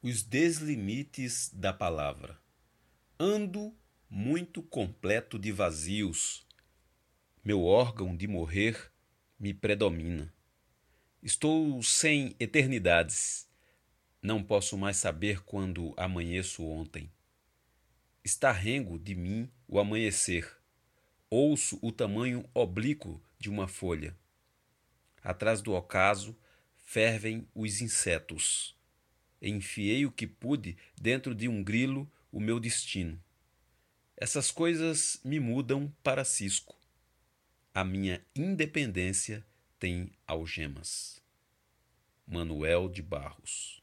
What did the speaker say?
Os deslimites da palavra. Ando muito completo de vazios. Meu órgão de morrer me predomina. Estou sem eternidades. Não posso mais saber quando amanheço ontem. Está rengo de mim o amanhecer. Ouço o tamanho oblíquo de uma folha. Atrás do ocaso fervem os insetos enfiei o que pude dentro de um grilo o meu destino. Essas coisas me mudam para cisco. A minha independência tem algemas. Manuel de Barros